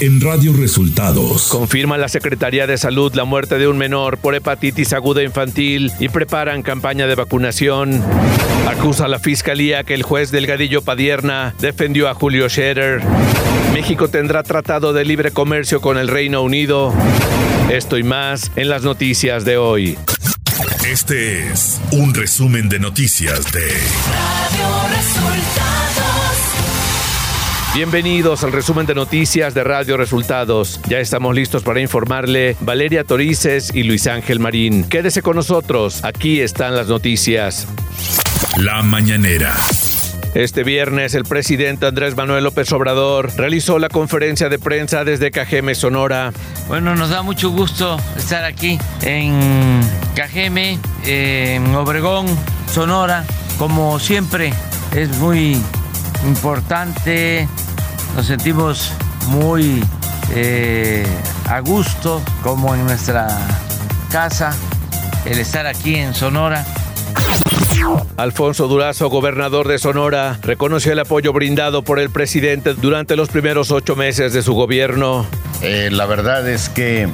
en Radio Resultados. Confirma la Secretaría de Salud la muerte de un menor por hepatitis aguda infantil y preparan campaña de vacunación. Acusa a la Fiscalía que el juez Delgadillo Padierna defendió a Julio Scherer. México tendrá tratado de libre comercio con el Reino Unido. Esto y más en las noticias de hoy. Este es un resumen de noticias de Radio Resultados. Bienvenidos al resumen de noticias de Radio Resultados. Ya estamos listos para informarle Valeria Torices y Luis Ángel Marín. Quédese con nosotros, aquí están las noticias. La mañanera. Este viernes el presidente Andrés Manuel López Obrador realizó la conferencia de prensa desde Cajeme, Sonora. Bueno, nos da mucho gusto estar aquí en Cajeme, en Obregón, Sonora. Como siempre, es muy importante, nos sentimos muy eh, a gusto, como en nuestra casa, el estar aquí en Sonora. Alfonso Durazo, gobernador de Sonora, reconoció el apoyo brindado por el presidente durante los primeros ocho meses de su gobierno. Eh, la verdad es que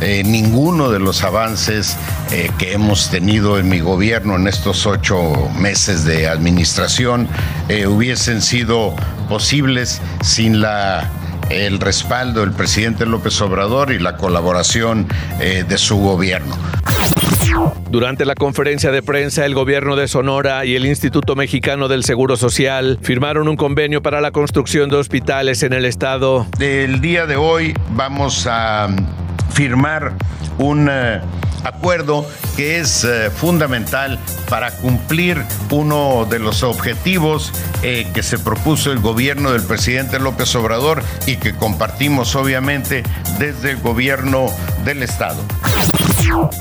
eh, ninguno de los avances eh, que hemos tenido en mi gobierno en estos ocho meses de administración hubiesen sido posibles sin la el respaldo del presidente López Obrador y la colaboración de su gobierno. Durante la conferencia de prensa, el gobierno de Sonora y el Instituto Mexicano del Seguro Social firmaron un convenio para la construcción de hospitales en el estado. El día de hoy vamos a firmar un eh, acuerdo que es eh, fundamental para cumplir uno de los objetivos eh, que se propuso el gobierno del presidente López Obrador y que compartimos obviamente desde el gobierno del estado.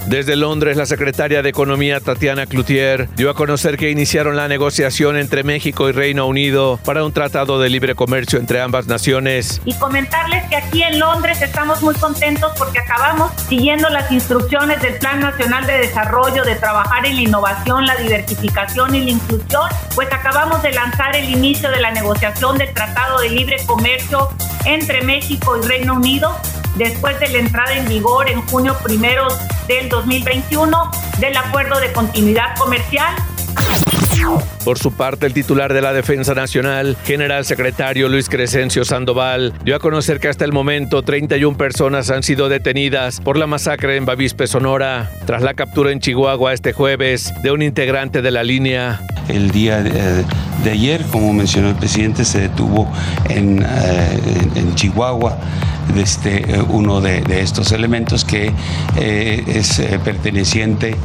Desde Londres, la secretaria de Economía Tatiana Cloutier dio a conocer que iniciaron la negociación entre México y Reino Unido para un tratado de libre comercio entre ambas naciones. Y comentarles que aquí en Londres estamos muy contentos porque acabamos siguiendo las instrucciones del Plan Nacional de Desarrollo de trabajar en la innovación, la diversificación y la inclusión, pues acabamos de lanzar el inicio de la negociación del Tratado de Libre Comercio entre México y Reino Unido después de la entrada en vigor en junio primero del 2021 del acuerdo de continuidad comercial por su parte, el titular de la Defensa Nacional, general secretario Luis Crescencio Sandoval, dio a conocer que hasta el momento 31 personas han sido detenidas por la masacre en Bavispe, Sonora, tras la captura en Chihuahua este jueves de un integrante de la línea. El día de, ayer, como mencionó el presidente, se detuvo en, eh, Chihuahua este, uno de, estos elementos que eh, es eh, perteneciente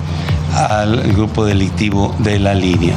al grupo delictivo de la línea.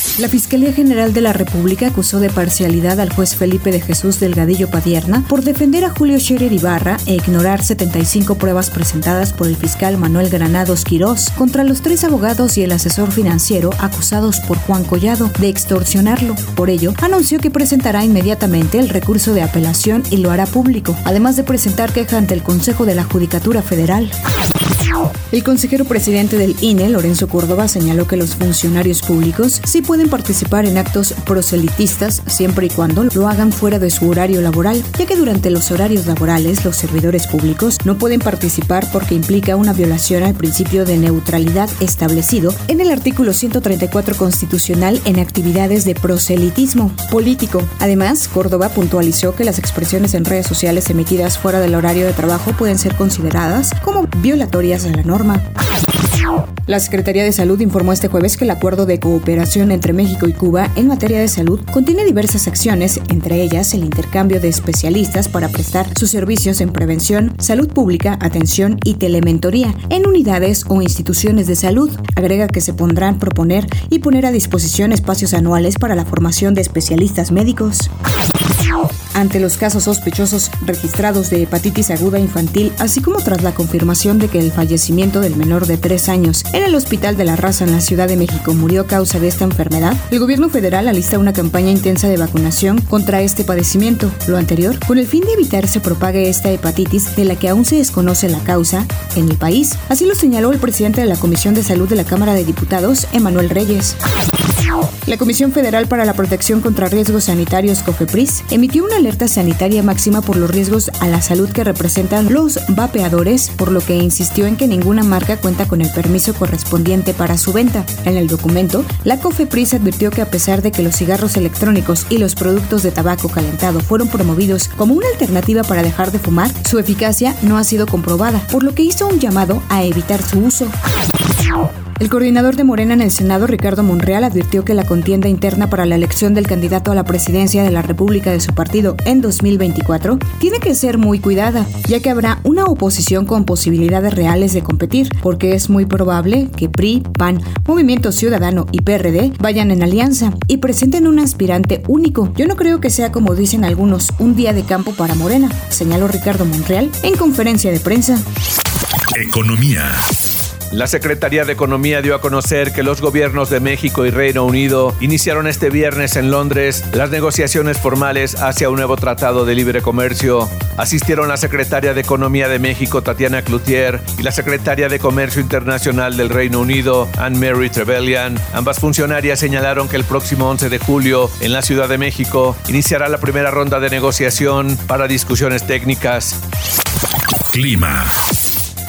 La Fiscalía General de la República acusó de parcialidad al juez Felipe de Jesús Delgadillo Padierna por defender a Julio Scherer Ibarra e ignorar 75 pruebas presentadas por el fiscal Manuel Granados Quirós contra los tres abogados y el asesor financiero acusados por Juan Collado de extorsionarlo. Por ello, anunció que presentará inmediatamente el recurso de apelación y lo hará público, además de presentar queja ante el Consejo de la Judicatura Federal. El consejero presidente del INE, Lorenzo Córdoba, señaló que los funcionarios públicos sí pueden participar en actos proselitistas siempre y cuando lo hagan fuera de su horario laboral, ya que durante los horarios laborales los servidores públicos no pueden participar porque implica una violación al principio de neutralidad establecido en el artículo 134 constitucional en actividades de proselitismo político. Además, Córdoba puntualizó que las expresiones en redes sociales emitidas fuera del horario de trabajo pueden ser consideradas como violatorias a la norma. La Secretaría de Salud informó este jueves que el acuerdo de cooperación entre México y Cuba en materia de salud contiene diversas acciones, entre ellas el intercambio de especialistas para prestar sus servicios en prevención, salud pública, atención y telementoría en unidades o instituciones de salud. Agrega que se pondrán proponer y poner a disposición espacios anuales para la formación de especialistas médicos. Ante los casos sospechosos registrados de hepatitis aguda infantil, así como tras la confirmación de que el fallecimiento del menor de tres años en el Hospital de la Raza en la Ciudad de México murió a causa de esta enfermedad, el gobierno federal alista una campaña intensa de vacunación contra este padecimiento. Lo anterior, con el fin de evitar se propague esta hepatitis de la que aún se desconoce la causa en el país. Así lo señaló el presidente de la Comisión de Salud de la Cámara de Diputados, Emanuel Reyes. La Comisión Federal para la Protección contra Riesgos Sanitarios, COFEPRIS, emitió una alerta sanitaria máxima por los riesgos a la salud que representan los vapeadores, por lo que insistió en que ninguna marca cuenta con el permiso correspondiente para su venta. En el documento, la COFEPRIS advirtió que a pesar de que los cigarros electrónicos y los productos de tabaco calentado fueron promovidos como una alternativa para dejar de fumar, su eficacia no ha sido comprobada, por lo que hizo un llamado a evitar su uso. El coordinador de Morena en el Senado, Ricardo Monreal, advirtió que la contienda interna para la elección del candidato a la presidencia de la República de su partido en 2024 tiene que ser muy cuidada, ya que habrá una oposición con posibilidades reales de competir, porque es muy probable que PRI, PAN, Movimiento Ciudadano y PRD vayan en alianza y presenten un aspirante único. Yo no creo que sea, como dicen algunos, un día de campo para Morena, señaló Ricardo Monreal en conferencia de prensa. Economía. La Secretaría de Economía dio a conocer que los gobiernos de México y Reino Unido iniciaron este viernes en Londres las negociaciones formales hacia un nuevo tratado de libre comercio. Asistieron la Secretaria de Economía de México, Tatiana Cloutier, y la Secretaria de Comercio Internacional del Reino Unido, Anne-Mary Trevelyan. Ambas funcionarias señalaron que el próximo 11 de julio, en la Ciudad de México, iniciará la primera ronda de negociación para discusiones técnicas. Clima.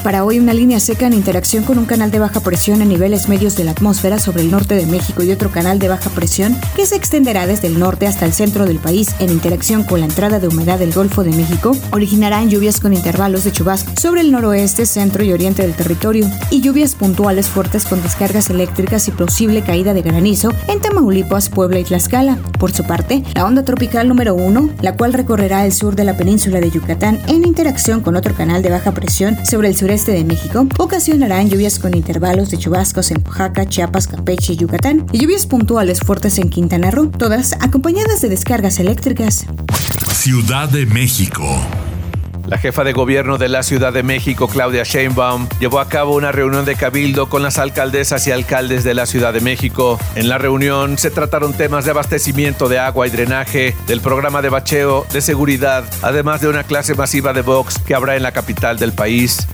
Para hoy una línea seca en interacción con un canal de baja presión a niveles medios de la atmósfera sobre el norte de México y otro canal de baja presión que se extenderá desde el norte hasta el centro del país en interacción con la entrada de humedad del Golfo de México originarán lluvias con intervalos de chubascos sobre el noroeste, centro y oriente del territorio y lluvias puntuales fuertes con descargas eléctricas y posible caída de granizo en Tamaulipas, Puebla y Tlaxcala. Por su parte, la onda tropical número 1, la cual recorrerá el sur de la península de Yucatán en interacción con otro canal de baja presión sobre el sureste este de México ocasionarán lluvias con intervalos de chubascos en Oaxaca, Chiapas, Campeche y Yucatán, y lluvias puntuales fuertes en Quintana Roo, todas acompañadas de descargas eléctricas. Ciudad de México. La jefa de gobierno de la Ciudad de México, Claudia Sheinbaum, llevó a cabo una reunión de cabildo con las alcaldesas y alcaldes de la Ciudad de México. En la reunión se trataron temas de abastecimiento de agua y drenaje, del programa de bacheo, de seguridad, además de una clase masiva de box que habrá en la capital del país.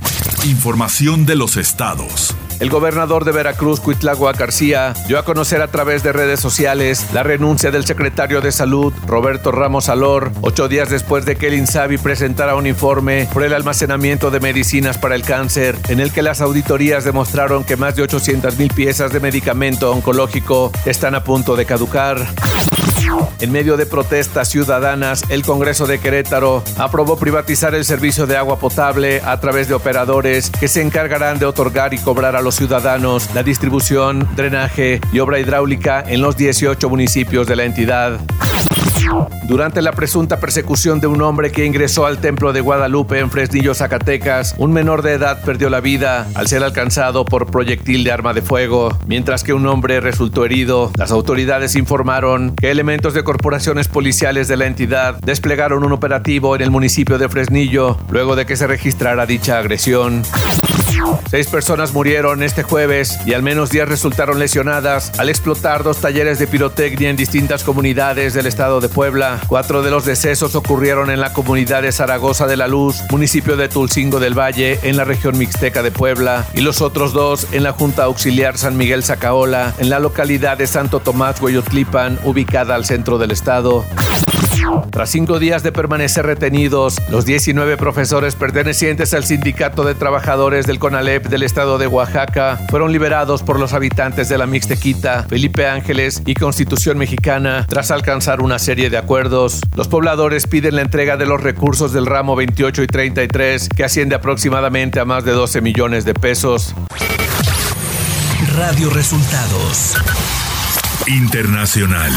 Información de los estados. El gobernador de Veracruz, Cuitlagua García, dio a conocer a través de redes sociales la renuncia del secretario de Salud, Roberto Ramos Alor, ocho días después de que el INSABI presentara un informe por el almacenamiento de medicinas para el cáncer, en el que las auditorías demostraron que más de 800 mil piezas de medicamento oncológico están a punto de caducar. En medio de protestas ciudadanas, el Congreso de Querétaro aprobó privatizar el servicio de agua potable a través de operadores que se encargarán de otorgar y cobrar a los ciudadanos la distribución, drenaje y obra hidráulica en los 18 municipios de la entidad. Durante la presunta persecución de un hombre que ingresó al templo de Guadalupe en Fresnillo, Zacatecas, un menor de edad perdió la vida al ser alcanzado por proyectil de arma de fuego, mientras que un hombre resultó herido. Las autoridades informaron que elementos de corporaciones policiales de la entidad desplegaron un operativo en el municipio de Fresnillo luego de que se registrara dicha agresión. Seis personas murieron este jueves y al menos 10 resultaron lesionadas al explotar dos talleres de pirotecnia en distintas comunidades del estado de Puebla. Cuatro de los decesos ocurrieron en la comunidad de Zaragoza de la Luz, municipio de Tulcingo del Valle, en la región mixteca de Puebla, y los otros dos en la Junta Auxiliar San Miguel Zacaola, en la localidad de Santo Tomás Hueyotlipan, ubicada al centro del estado. Tras cinco días de permanecer retenidos, los 19 profesores pertenecientes al Sindicato de Trabajadores del CONALEP del estado de Oaxaca fueron liberados por los habitantes de la Mixtequita, Felipe Ángeles y Constitución Mexicana tras alcanzar una serie de acuerdos. Los pobladores piden la entrega de los recursos del ramo 28 y 33, que asciende aproximadamente a más de 12 millones de pesos. Radio Resultados Internacional.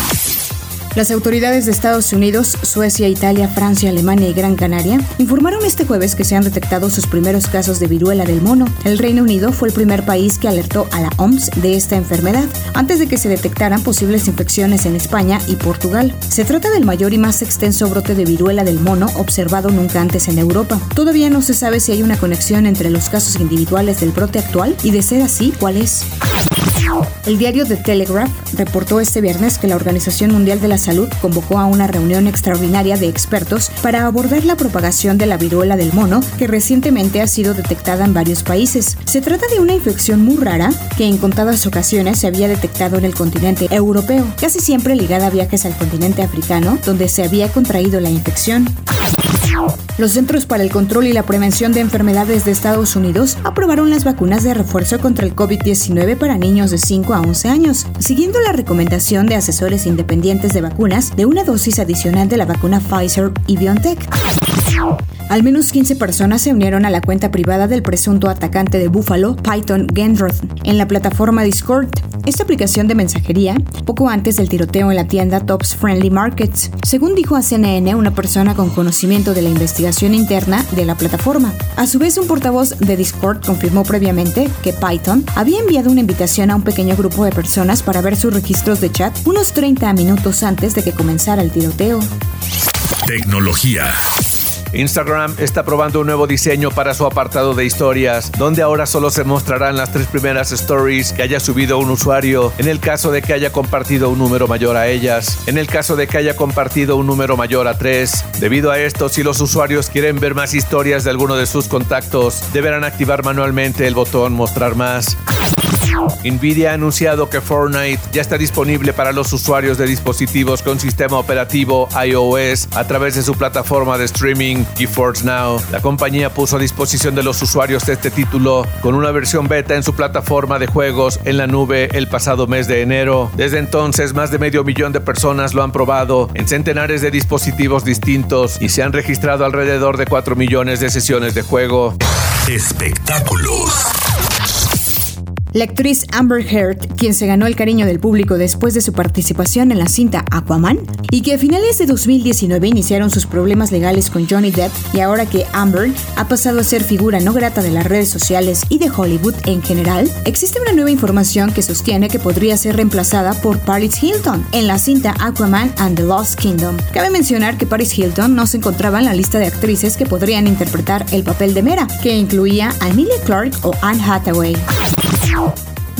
Las autoridades de Estados Unidos, Suecia, Italia, Francia, Alemania y Gran Canaria informaron este jueves que se han detectado sus primeros casos de viruela del mono. El Reino Unido fue el primer país que alertó a la OMS de esta enfermedad antes de que se detectaran posibles infecciones en España y Portugal. Se trata del mayor y más extenso brote de viruela del mono observado nunca antes en Europa. Todavía no se sabe si hay una conexión entre los casos individuales del brote actual y de ser así, cuál es. El diario The Telegraph reportó este viernes que la Organización Mundial de la Salud convocó a una reunión extraordinaria de expertos para abordar la propagación de la viruela del mono que recientemente ha sido detectada en varios países. Se trata de una infección muy rara que en contadas ocasiones se había detectado en el continente europeo, casi siempre ligada a viajes al continente africano, donde se había contraído la infección. Los Centros para el Control y la Prevención de Enfermedades de Estados Unidos aprobaron las vacunas de refuerzo contra el COVID-19 para niños de 5 a 11 años, siguiendo la recomendación de asesores independientes de vacunas de una dosis adicional de la vacuna Pfizer y BioNTech. Al menos 15 personas se unieron a la cuenta privada del presunto atacante de Buffalo, Python Gendroth, en la plataforma Discord, esta aplicación de mensajería, poco antes del tiroteo en la tienda Tops Friendly Markets, según dijo a CNN una persona con conocimiento de la investigación interna de la plataforma. A su vez, un portavoz de Discord confirmó previamente que Python había enviado una invitación a un pequeño grupo de personas para ver sus registros de chat unos 30 minutos antes de que comenzara el tiroteo. Tecnología. Instagram está probando un nuevo diseño para su apartado de historias, donde ahora solo se mostrarán las tres primeras stories que haya subido un usuario, en el caso de que haya compartido un número mayor a ellas, en el caso de que haya compartido un número mayor a tres. Debido a esto, si los usuarios quieren ver más historias de alguno de sus contactos, deberán activar manualmente el botón mostrar más. Nvidia ha anunciado que Fortnite ya está disponible para los usuarios de dispositivos con sistema operativo iOS a través de su plataforma de streaming GeForce Now. La compañía puso a disposición de los usuarios este título con una versión beta en su plataforma de juegos en la nube el pasado mes de enero. Desde entonces, más de medio millón de personas lo han probado en centenares de dispositivos distintos y se han registrado alrededor de 4 millones de sesiones de juego. Espectáculos. La actriz Amber Heard, quien se ganó el cariño del público después de su participación en la cinta Aquaman, y que a finales de 2019 iniciaron sus problemas legales con Johnny Depp, y ahora que Amber ha pasado a ser figura no grata de las redes sociales y de Hollywood en general, existe una nueva información que sostiene que podría ser reemplazada por Paris Hilton en la cinta Aquaman and the Lost Kingdom. Cabe mencionar que Paris Hilton no se encontraba en la lista de actrices que podrían interpretar el papel de Mera, que incluía a Emilia Clarke o Anne Hathaway.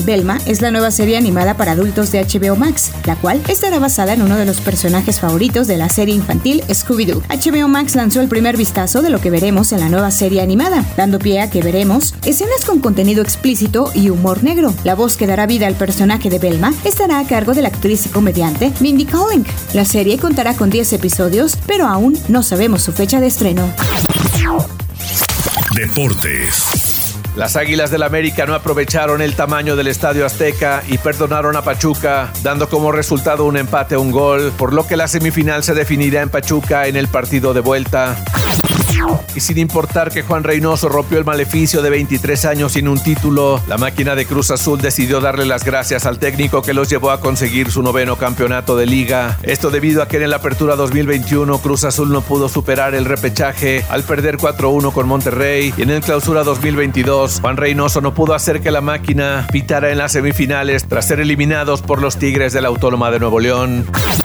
Belma es la nueva serie animada para adultos de HBO Max, la cual estará basada en uno de los personajes favoritos de la serie infantil Scooby-Doo. HBO Max lanzó el primer vistazo de lo que veremos en la nueva serie animada, dando pie a que veremos escenas con contenido explícito y humor negro. La voz que dará vida al personaje de Belma estará a cargo de la actriz y comediante Mindy Kaling. La serie contará con 10 episodios, pero aún no sabemos su fecha de estreno. Deportes. Las Águilas del América no aprovecharon el tamaño del Estadio Azteca y perdonaron a Pachuca, dando como resultado un empate a un gol, por lo que la semifinal se definirá en Pachuca en el partido de vuelta. Y sin importar que Juan Reynoso rompió el maleficio de 23 años sin un título, la máquina de Cruz Azul decidió darle las gracias al técnico que los llevó a conseguir su noveno campeonato de liga. Esto debido a que en la apertura 2021 Cruz Azul no pudo superar el repechaje al perder 4-1 con Monterrey y en el clausura 2022 Juan Reynoso no pudo hacer que la máquina pitara en las semifinales tras ser eliminados por los Tigres de la Autónoma de Nuevo León.